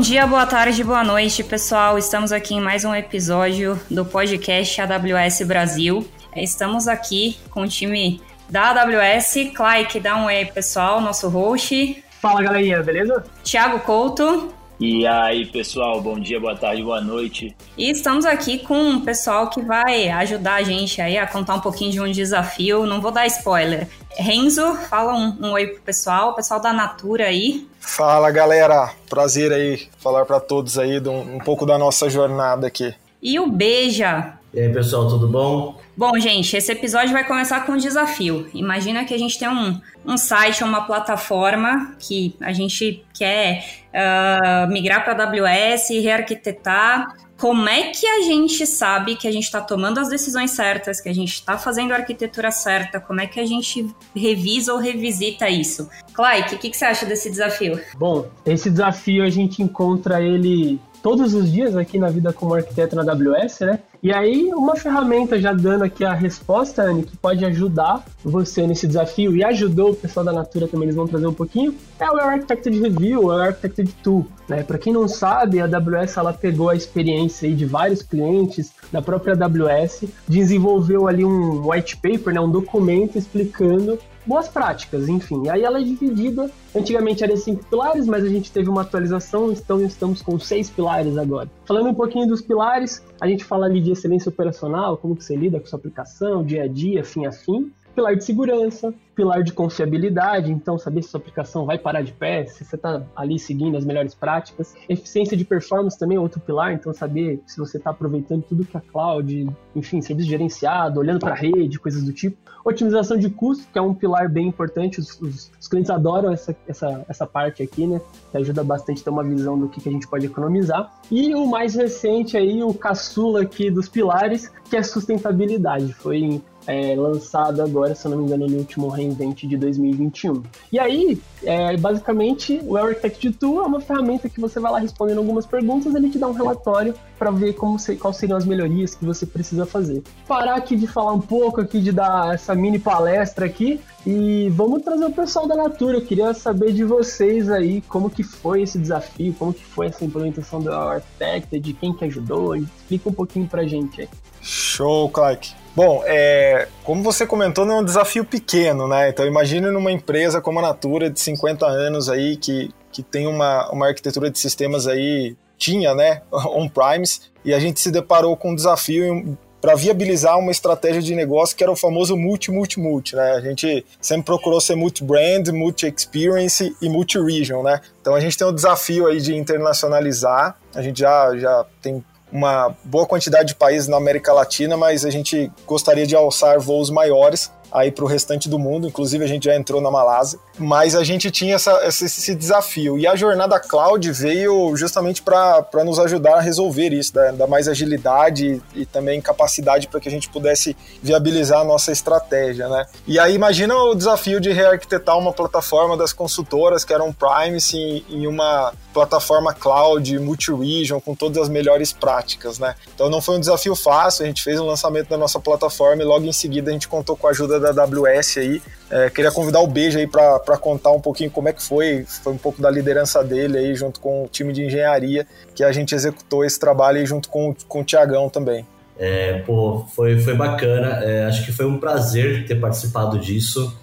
Bom dia, boa tarde, boa noite, pessoal. Estamos aqui em mais um episódio do podcast AWS Brasil. Estamos aqui com o time da AWS. Clay, dá um oi, pessoal, nosso host. Fala, galerinha, beleza? Thiago Couto. E aí, pessoal, bom dia, boa tarde, boa noite. E estamos aqui com um pessoal que vai ajudar a gente aí a contar um pouquinho de um desafio. Não vou dar spoiler. Renzo, fala um, um oi pro pessoal, o pessoal da Natura aí. Fala, galera. Prazer aí falar para todos aí um, um pouco da nossa jornada aqui. E o Beija. E aí, pessoal, tudo bom? Bom, gente, esse episódio vai começar com um desafio. Imagina que a gente tem um, um site, uma plataforma que a gente quer uh, migrar para AWS, rearquitetar. Como é que a gente sabe que a gente está tomando as decisões certas, que a gente está fazendo a arquitetura certa? Como é que a gente revisa ou revisita isso? Clay, o que, que, que você acha desse desafio? Bom, esse desafio a gente encontra ele todos os dias aqui na vida como arquiteto na AWS, né? E aí, uma ferramenta já dando aqui a resposta, Anne, que pode ajudar você nesse desafio e ajudou o pessoal da Natura também, eles vão trazer um pouquinho, é o Architected Review, o Architected Tool. Né? Para quem não sabe, a AWS ela pegou a experiência aí de vários clientes da própria AWS, desenvolveu ali um white paper, né? um documento explicando boas práticas, enfim. Aí ela é dividida, antigamente era cinco pilares, mas a gente teve uma atualização, então estamos com seis pilares agora. Falando um pouquinho dos pilares, a gente fala ali de excelência operacional, como que você lida com sua aplicação, dia a dia, fim a fim pilar de segurança, pilar de confiabilidade, então saber se sua aplicação vai parar de pé, se você está ali seguindo as melhores práticas. Eficiência de performance também é outro pilar, então saber se você está aproveitando tudo que a cloud, enfim, serviço gerenciado, olhando para a rede, coisas do tipo. Otimização de custo, que é um pilar bem importante, os, os, os, clientes adoram essa, essa, essa parte aqui, né? Que ajuda bastante a ter uma visão do que, que a gente pode economizar. E o mais recente aí, o caçula aqui dos pilares, que é sustentabilidade. Foi é, lançado agora, se eu não me engano, no último reinvent de 2021. E aí, é, basicamente, o Architect Tool é uma ferramenta que você vai lá respondendo algumas perguntas, ele te dá um relatório para ver como se, quais seriam as melhorias que você precisa fazer. Parar aqui de falar um pouco aqui, de dar essa mini palestra aqui, e vamos trazer o pessoal da Natura. Eu queria saber de vocês aí como que foi esse desafio, como que foi essa implementação do Architect, de quem que ajudou, explica um pouquinho pra gente aí. Show, Clark. Bom, é, como você comentou, não é um desafio pequeno, né? Então imagine numa empresa como a Natura de 50 anos aí que, que tem uma, uma arquitetura de sistemas aí tinha, né, on-primes, e a gente se deparou com um desafio para viabilizar uma estratégia de negócio que era o famoso multi-multi-multi, né? A gente sempre procurou ser multi-brand, multi-experience e multi-region, né? Então a gente tem o desafio aí de internacionalizar, a gente já, já tem uma boa quantidade de países na América Latina, mas a gente gostaria de alçar voos maiores aí para o restante do mundo, inclusive a gente já entrou na Malásia, mas a gente tinha essa, esse desafio e a jornada cloud veio justamente para nos ajudar a resolver isso, dar, dar mais agilidade e, e também capacidade para que a gente pudesse viabilizar a nossa estratégia, né? E aí imagina o desafio de rearquitetar uma plataforma das consultoras que eram Privacy em, em uma plataforma cloud, multi-region, com todas as melhores práticas, né? Então não foi um desafio fácil, a gente fez um lançamento da nossa plataforma e logo em seguida a gente contou com a ajuda da AWS aí. É, queria convidar o Beijo aí para contar um pouquinho como é que foi, foi um pouco da liderança dele aí junto com o time de engenharia que a gente executou esse trabalho aí junto com, com o Tiagão também. É, pô, foi, foi bacana, é, acho que foi um prazer ter participado disso.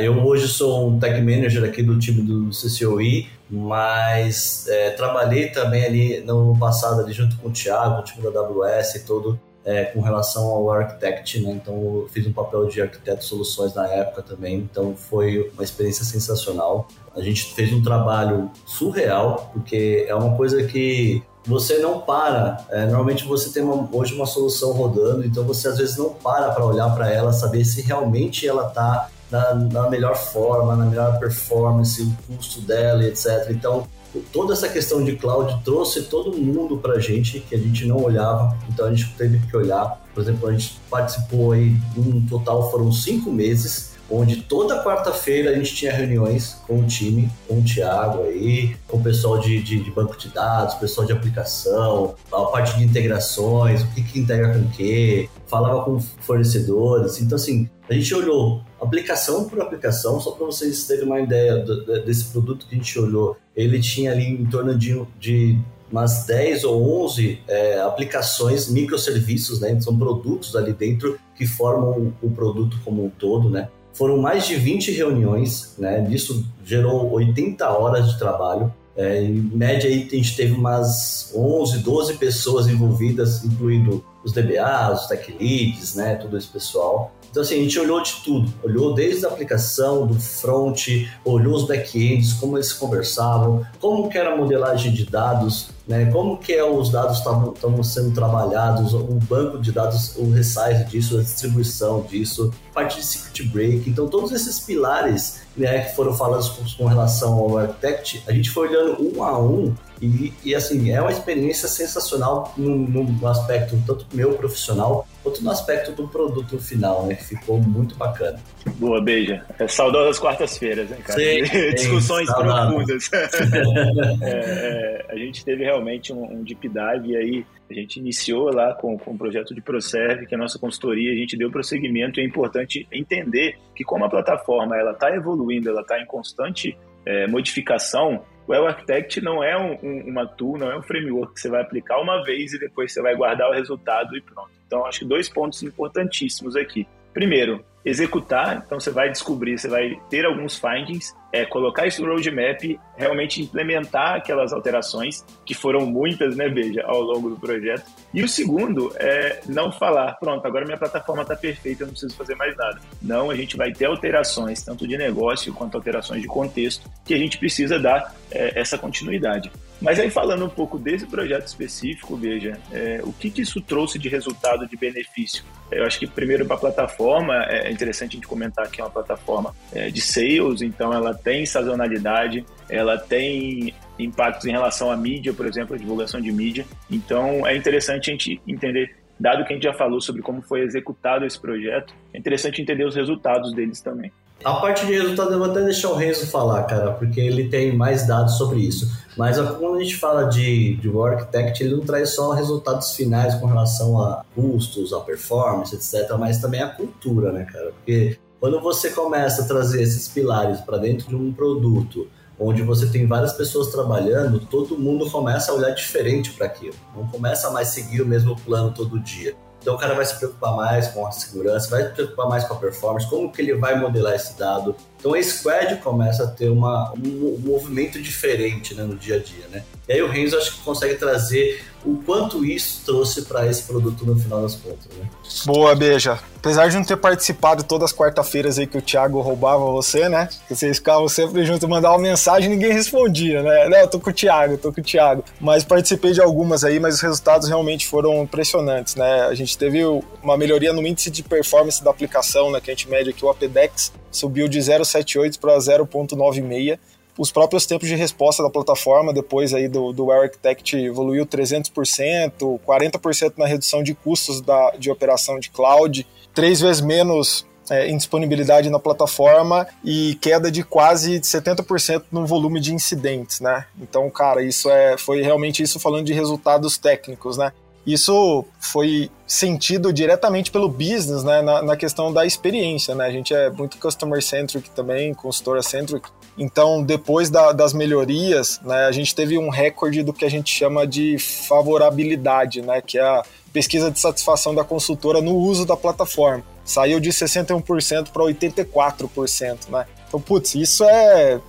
Eu hoje sou um tech manager aqui do time do CCOI, mas é, trabalhei também ali no passado ali junto com o Thiago, o time da AWS e todo é, com relação ao architect, né? Então eu fiz um papel de arquiteto de soluções na época também, então foi uma experiência sensacional. A gente fez um trabalho surreal, porque é uma coisa que você não para. É, normalmente você tem uma, hoje uma solução rodando, então você às vezes não para para olhar para ela, saber se realmente ela está na, na, melhor forma, na melhor performance, o custo dela, etc. Então toda essa questão de cloud trouxe todo mundo para a gente que a gente não olhava, então a gente teve que olhar. Por exemplo, a gente participou aí, um total foram cinco meses, onde toda quarta-feira a gente tinha reuniões com o time, com o Thiago aí, com o pessoal de, de, de banco de dados, pessoal de aplicação, a parte de integrações, o que, que integra com o que, falava com fornecedores. Então, assim, A gente olhou aplicação por aplicação, só para vocês terem uma ideia do, desse produto que a gente olhou. Ele tinha ali em torno de, de umas 10 ou 11 é, aplicações, microserviços, né? São produtos ali dentro que formam o produto como um todo, né? Foram mais de 20 reuniões, né? Isso gerou 80 horas de trabalho. É, em média, aí, a gente teve umas 11, 12 pessoas envolvidas, incluindo os DBAs, os tech leads, né? Todo esse pessoal. Então, assim, a gente olhou de tudo. Olhou desde a aplicação, do front, olhou os back-ends, como eles conversavam, como que era a modelagem de dados, né? Como que é, os dados estavam sendo trabalhados, o banco de dados, o resize disso, a distribuição disso, parte de secret break. Então, todos esses pilares né, que foram falados com relação ao Architect, a gente foi olhando um a um e, e, assim, é uma experiência sensacional no, no, aspecto tanto meu profissional, quanto no aspecto do produto final, né? Que ficou muito bacana. Boa, beija. É saudosas quartas-feiras, né, cara? Sim, Discussões sim, profundas. é, é, a gente teve realmente um, um deep dive aí. A gente iniciou lá com, com o projeto de ProServe, que é a nossa consultoria, a gente deu prosseguimento e é importante entender que como a plataforma ela está evoluindo, ela está em constante é, modificação, o Well Architect não é um, um, uma tool, não é um framework que você vai aplicar uma vez e depois você vai guardar o resultado e pronto. Então, acho que dois pontos importantíssimos aqui. Primeiro, executar, então você vai descobrir, você vai ter alguns findings, é colocar esse roadmap, realmente implementar aquelas alterações, que foram muitas, né, Beija, ao longo do projeto. E o segundo é não falar, pronto, agora minha plataforma está perfeita, eu não preciso fazer mais nada. Não, a gente vai ter alterações, tanto de negócio quanto alterações de contexto, que a gente precisa dar é, essa continuidade. Mas aí falando um pouco desse projeto específico, veja, é, o que, que, isso trouxe de resultado, de benefício? Eu acho que primeiro para a plataforma, é interessante a gente comentar que é uma plataforma é, de sales, então ela tem sazonalidade, ela tem impactos em relação à mídia, por exemplo, a divulgação de mídia. Então é interessante a gente entender, dado que a gente já falou sobre como foi executado esse projeto, é interessante entender os resultados deles também. A parte de resultado eu vou até deixar o Renzo falar, cara, porque ele tem mais dados sobre isso. Mas quando a gente fala de, de Architect, ele não traz só resultados finais com relação a custos, a performance, etc., mas também a cultura, né, cara? Porque quando você começa a trazer esses pilares para dentro de um produto, onde você tem várias pessoas trabalhando, todo mundo começa a olhar diferente para aquilo. Não começa a mais seguir o mesmo plano todo dia. Então o cara vai se preocupar mais com a segurança, vai se preocupar mais com a performance, como que ele vai modelar esse dado. Então a Squad começa a ter uma, um, movimento diferente né, no dia a dia, né? E aí o Renzo acho que consegue trazer o quanto isso trouxe para esse produto no final das contas, né? Boa, Beija. Apesar de não ter participado todas as quarta-feiras aí que o Thiago roubava você, né? Vocês ficavam sempre juntos, mandava mensagem e ninguém respondia, né? Não, eu tô com o Thiago, tô com o Thiago. Mas participei de algumas aí, mas os resultados realmente foram impressionantes, né? A gente teve uma melhoria no índice de performance da aplicação, né? Que a gente mede aqui o APDEX, subiu de 0,78 para 0,96 os próprios tempos de resposta da plataforma, depois aí do, do Architect, evoluiu 300%, 40% na redução de custos da, de operação de cloud, três vezes menos é, em disponibilidade na plataforma e queda de quase 70% no volume de incidentes, né? Então, cara, isso é, foi realmente isso falando de resultados técnicos, né? Isso foi sentido diretamente pelo business, né, na, na, questão da experiência, né? A gente é muito customer centric também, consultora centric. Então, depois da, das melhorias, né, a gente teve um recorde do que a gente chama de favorabilidade, né, que é a pesquisa de satisfação da consultora no uso da plataforma. Saiu de 61% para 84%, né? Então, putz, isso é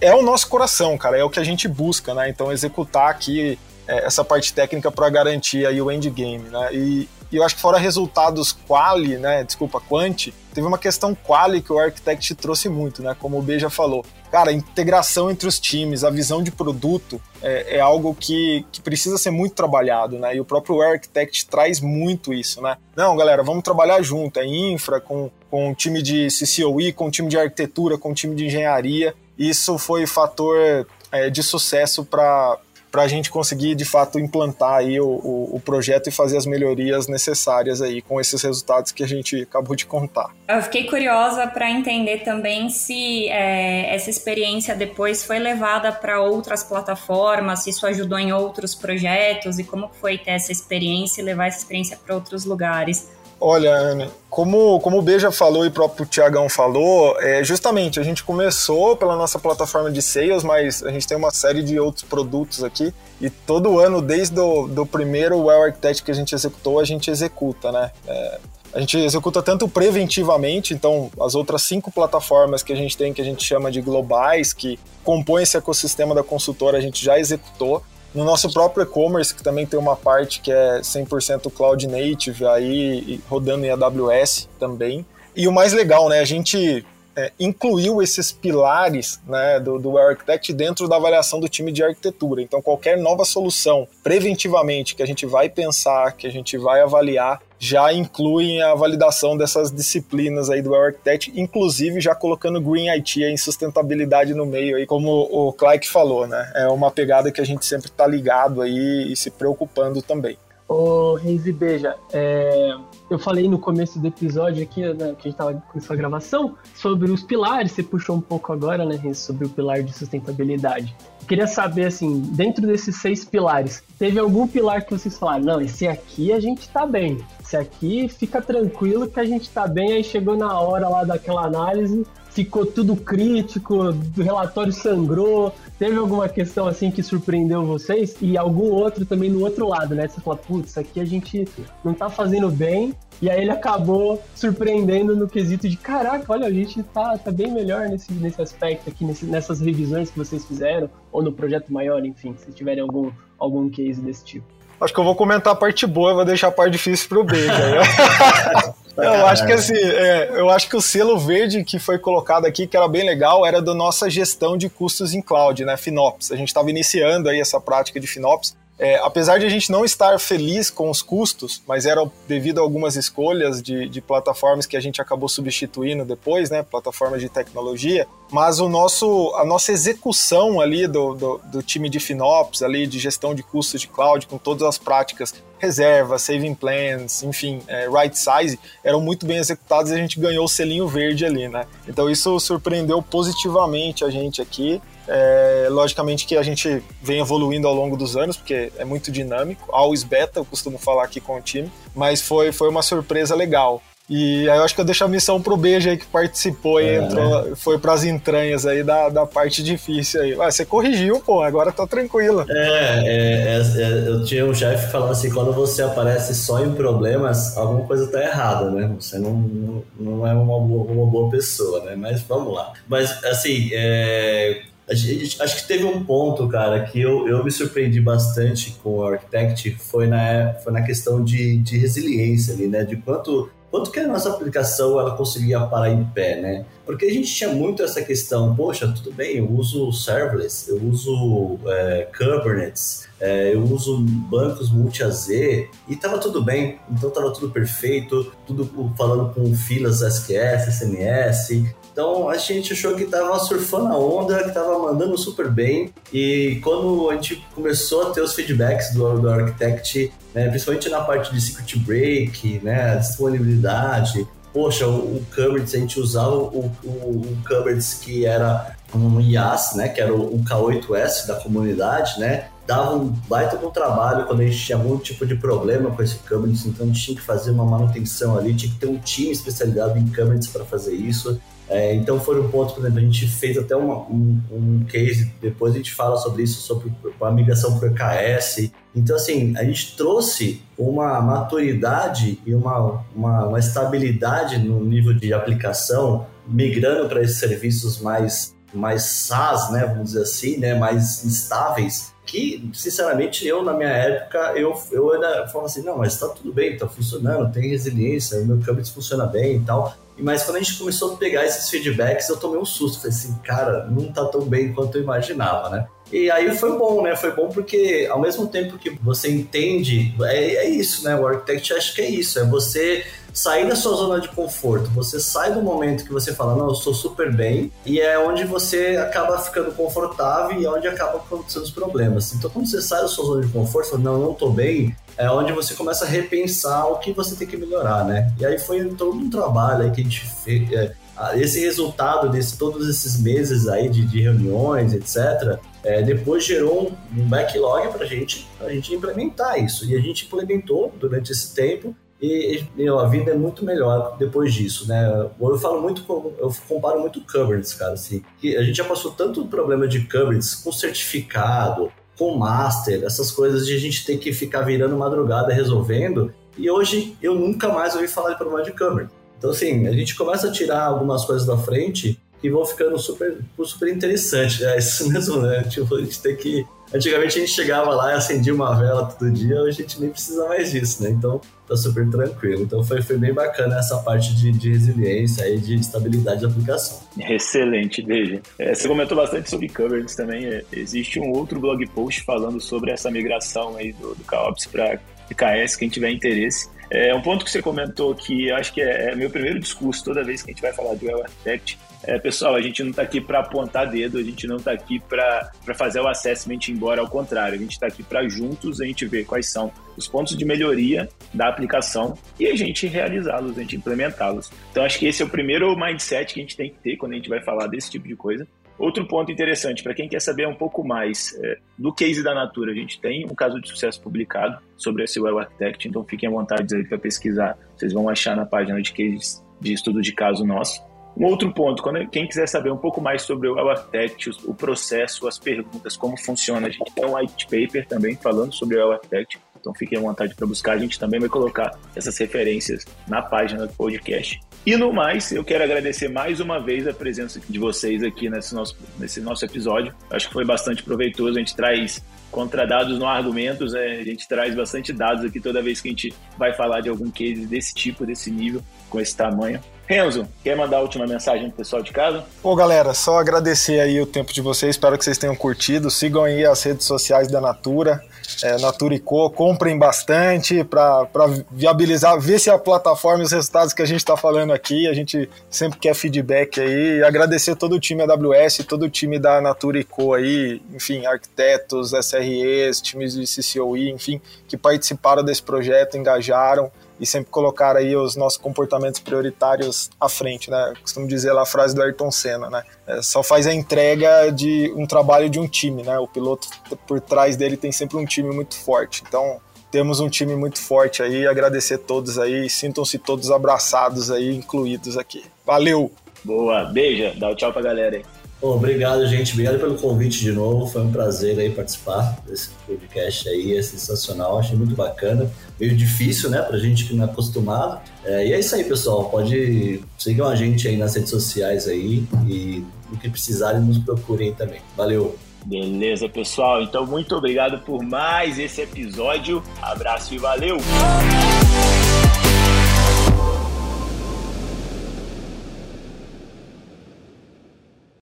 é o nosso coração, cara, é o que a gente busca, né? Então, executar aqui é, essa parte técnica para garantir aí o endgame, né? E, e, eu acho que fora resultados quali, né? Desculpa, quanti, teve uma questão quali que o Architect trouxe muito, né? Como o B já falou. Cara, a integração entre os times, a visão de produto é, é algo que, que, precisa ser muito trabalhado, né? E o próprio Architect traz muito isso, né? Não, galera, vamos trabalhar junto. É infra com, com o time de CCOE, com o time de arquitetura, com o time de engenharia. Isso foi fator é, de sucesso para para a gente conseguir de fato implantar aí o, o, o, projeto e fazer as melhorias necessárias aí com esses resultados que a gente acabou de contar. Eu fiquei curiosa para entender também se é, essa experiência depois foi levada para outras plataformas, se isso ajudou em outros projetos e como foi ter essa experiência e levar essa experiência para outros lugares. Olha, Ana, como, como o Beja falou e o próprio Tiagão falou, é, justamente a gente começou pela nossa plataforma de sales, mas a gente tem uma série de outros produtos aqui e todo ano, desde o do primeiro Well Architect que a gente executou, a gente executa, né? É, a gente executa tanto preventivamente, então as outras cinco plataformas que a gente tem, que a gente chama de globais, que compõem esse ecossistema da consultora, a gente já executou. No nosso próprio e-commerce, que também tem uma parte que é 100% cloud native, aí rodando em AWS também. E o mais legal, né, a gente é, incluiu esses pilares né, do, do Architect dentro da avaliação do time de arquitetura. Então, qualquer nova solução, preventivamente, que a gente vai pensar, que a gente vai avaliar, já incluem a validação dessas disciplinas aí do Architect, inclusive já colocando Green IT em sustentabilidade no meio aí, como o Clark falou, né? É uma pegada que a gente sempre está ligado aí e se preocupando também. Ô, e Beija, é, eu falei no começo do episódio aqui, né, que a gente estava com a gravação, sobre os pilares, você puxou um pouco agora, né, Reis, sobre o pilar de sustentabilidade. Eu queria saber, assim, dentro desses seis pilares, teve algum pilar que vocês falaram, não, esse aqui a gente está bem, esse aqui fica tranquilo que a gente está bem, aí chegou na hora lá daquela análise, ficou tudo crítico, o relatório sangrou. Teve alguma questão assim que surpreendeu vocês? E algum outro também no outro lado, né? Você fala, putz, aqui a gente não tá fazendo bem. E aí ele acabou surpreendendo no quesito de caraca, olha, a gente tá, tá bem melhor nesse, nesse aspecto aqui, nesse, nessas revisões que vocês fizeram, ou no projeto maior, enfim, se tiverem algum, algum case desse tipo. Acho que eu vou comentar a parte boa, vou deixar a parte difícil pro beijo. Eu acho que assim, é, eu acho que o selo verde que foi colocado aqui, que era bem legal, era da nossa gestão de custos em cloud, né? FinOps. A gente estava iniciando aí essa prática de FinOps. É, apesar de a gente não estar feliz com os custos, mas era devido a algumas escolhas de, de plataformas que a gente acabou substituindo depois, né, plataformas de tecnologia, mas o nosso, a nossa execução ali do, do, do time de FinOps, ali de gestão de custos de cloud, com todas as práticas, reserva, saving plans, enfim, é, right size, eram muito bem executadas e a gente ganhou o selinho verde ali, né? Então isso surpreendeu positivamente a gente aqui é, logicamente que a gente vem evoluindo ao longo dos anos, porque é muito dinâmico. Always beta, eu costumo falar aqui com o time, mas foi, foi uma surpresa legal. E aí eu acho que eu deixo a missão pro Beijo aí que participou e é, entrou, foi pras entranhas aí da, da parte difícil aí. Ué, você corrigiu, pô, agora tá tranquilo. É, é, é, é eu tinha um chefe falando assim, quando você aparece só em problemas, alguma coisa tá errada, né? Você não, não, não é uma boa, uma boa pessoa, né? Mas vamos lá. Mas, assim, é, acho que teve um ponto, cara, que eu, eu me surpreendi bastante com o Architect, foi na, foi na questão de, de resiliência ali, né? De quanto, quanto que a nossa aplicação ela conseguia parar em pé, né? Porque a gente tinha muito essa questão, poxa, tudo bem, eu uso serverless, eu uso é, Kubernetes, é, eu uso bancos multi-AZ e tava tudo bem, então tava tudo perfeito, tudo falando com filas SQS, SMS, então a gente achou que tava surfando a onda, que tava mandando super bem. E quando a gente começou a ter os feedbacks do, do Architect, né, principalmente na parte de secret break, né, disponibilidade, poxa, o, o Kubernetes, a gente usava o, o, o Kubernetes que era um IaaS, né, que era o, o K8S da comunidade, né, dava um baita de um trabalho quando a gente tinha algum tipo de problema com esse Kubernetes, então a gente tinha que fazer uma manutenção ali, tinha que ter um time especializado em Kubernetes para fazer isso. É, então foi um ponto, por exemplo, a gente fez até uma, um, um case, depois a gente fala sobre isso, sobre a migração para o EKS. Então, assim, a gente trouxe uma maturidade e uma, uma, uma estabilidade no nível de aplicação, migrando para esses serviços mais, mais SaaS, né, vamos dizer assim, né, mais estáveis, que, sinceramente, eu, na minha época, eu, eu ainda falava assim, não, mas está tudo bem, está funcionando, tem resiliência, o meu câmbio funciona bem e tal. Mas quando a gente começou a pegar esses feedbacks, eu tomei um susto. Falei assim, cara, não tá tão bem quanto eu imaginava, né? E aí foi bom, né? Foi bom porque ao mesmo tempo que você entende, é, é isso, né? O architect acho que é isso, é você sair da sua zona de conforto. Você sai do momento que você fala, não, eu estou super bem, e é onde você acaba ficando confortável e é onde acaba acontecendo os problemas. Então, quando você sai da sua zona de conforto, fala, não, não estou bem, é onde você começa a repensar o que você tem que melhorar, né? E aí foi todo um trabalho aí que a gente fez. É, esse resultado desse todos esses meses aí de, de reuniões, etc., é, depois gerou um, backlog para gente, a gente implementar isso. E a gente implementou durante esse tempo E, meu, a vida é muito melhor depois disso, né? Eu falo muito, eu comparo muito Kubernetes, cara, assim. Que a gente já passou tanto problema de Kubernetes com certificado, com master, essas coisas de a gente ter que ficar virando madrugada resolvendo. E hoje eu nunca mais ouvi falar de problema de Kubernetes. Então, assim, a gente começa a tirar algumas coisas da frente que vão ficando super, super interessantes. É isso mesmo, né? Tipo, a gente tem que Antigamente a gente chegava lá e acendia uma vela todo dia, hoje a gente nem precisa mais disso, né? Então tá super tranquilo. Então foi, foi bem bacana essa parte de, de resiliência e de estabilidade de aplicação. Excelente, Deja. É, você comentou bastante sobre Kubernetes também. É, existe um outro blog post falando sobre essa migração aí do, do KOps para KS, quem tiver interesse. É um ponto que você comentou que acho que é, é meu primeiro discurso toda vez que a gente vai falar de Well Architect, é, pessoal, a gente não está aqui para apontar dedo, a gente não está aqui para fazer o assessment embora, ao contrário, a gente está aqui para juntos a gente ver quais são os pontos de melhoria da aplicação e a gente realizá-los, a gente implementá-los. Então, acho que esse é o primeiro mindset que a gente tem que ter quando a gente vai falar desse tipo de coisa. Outro ponto interessante, para quem quer saber um pouco mais é, do case da Natura, a gente tem um caso de sucesso publicado sobre esse Well Architect, então fiquem à vontade para pesquisar, vocês vão achar na página de cases de estudo de caso nosso. Um outro ponto, quando quem quiser saber um pouco mais sobre o Architect, o processo, as perguntas, como funciona, a gente tem um white paper também falando sobre o Architect, então fiquem à vontade para buscar. A gente também vai colocar essas referências na página do podcast. E no mais, eu quero agradecer mais uma vez a presença de vocês aqui nesse nosso, nesse nosso episódio. Acho que foi bastante proveitoso. A gente traz contra dados no argumentos, é, a gente traz bastante dados aqui toda vez que a gente vai falar de algum case desse tipo, desse nível, com esse tamanho. Renzo, quer mandar a última mensagem pro pessoal de casa? Pô, galera, só agradecer aí o tempo de vocês, espero que vocês tenham curtido. Sigam aí as redes sociais da Natura, é, Natura e Co. Comprem bastante para viabilizar, ver se a plataforma e os resultados que a gente está falando aqui. A gente sempre quer feedback aí. E agradecer todo o time AWS, todo o time da Natura e Co. aí, enfim, arquitetos, SREs, times de CCOE, enfim, que participaram desse projeto, engajaram e sempre colocar aí os nossos comportamentos prioritários à frente, né? costumo dizer lá a frase do Ayrton Senna, né? É, só faz a entrega de um trabalho de um time, né? O piloto por trás dele tem sempre um time muito forte. Então, temos um time muito forte aí, agradecer a todos aí, sintam-se todos abraçados aí, incluídos aqui. Valeu! Boa, beija, dá o um tchau pra galera aí. Bom, obrigado, gente. Obrigado pelo convite de novo. Foi um prazer aí participar desse podcast aí. É sensacional. Achei muito bacana. Meio difícil, né? Pra gente que não é acostumado. É, e é isso aí, pessoal. Pode seguir a gente aí nas redes sociais aí. E o que precisarem, nos procurem também. Valeu! Beleza, pessoal. Então, muito obrigado por mais esse episódio. Abraço e valeu!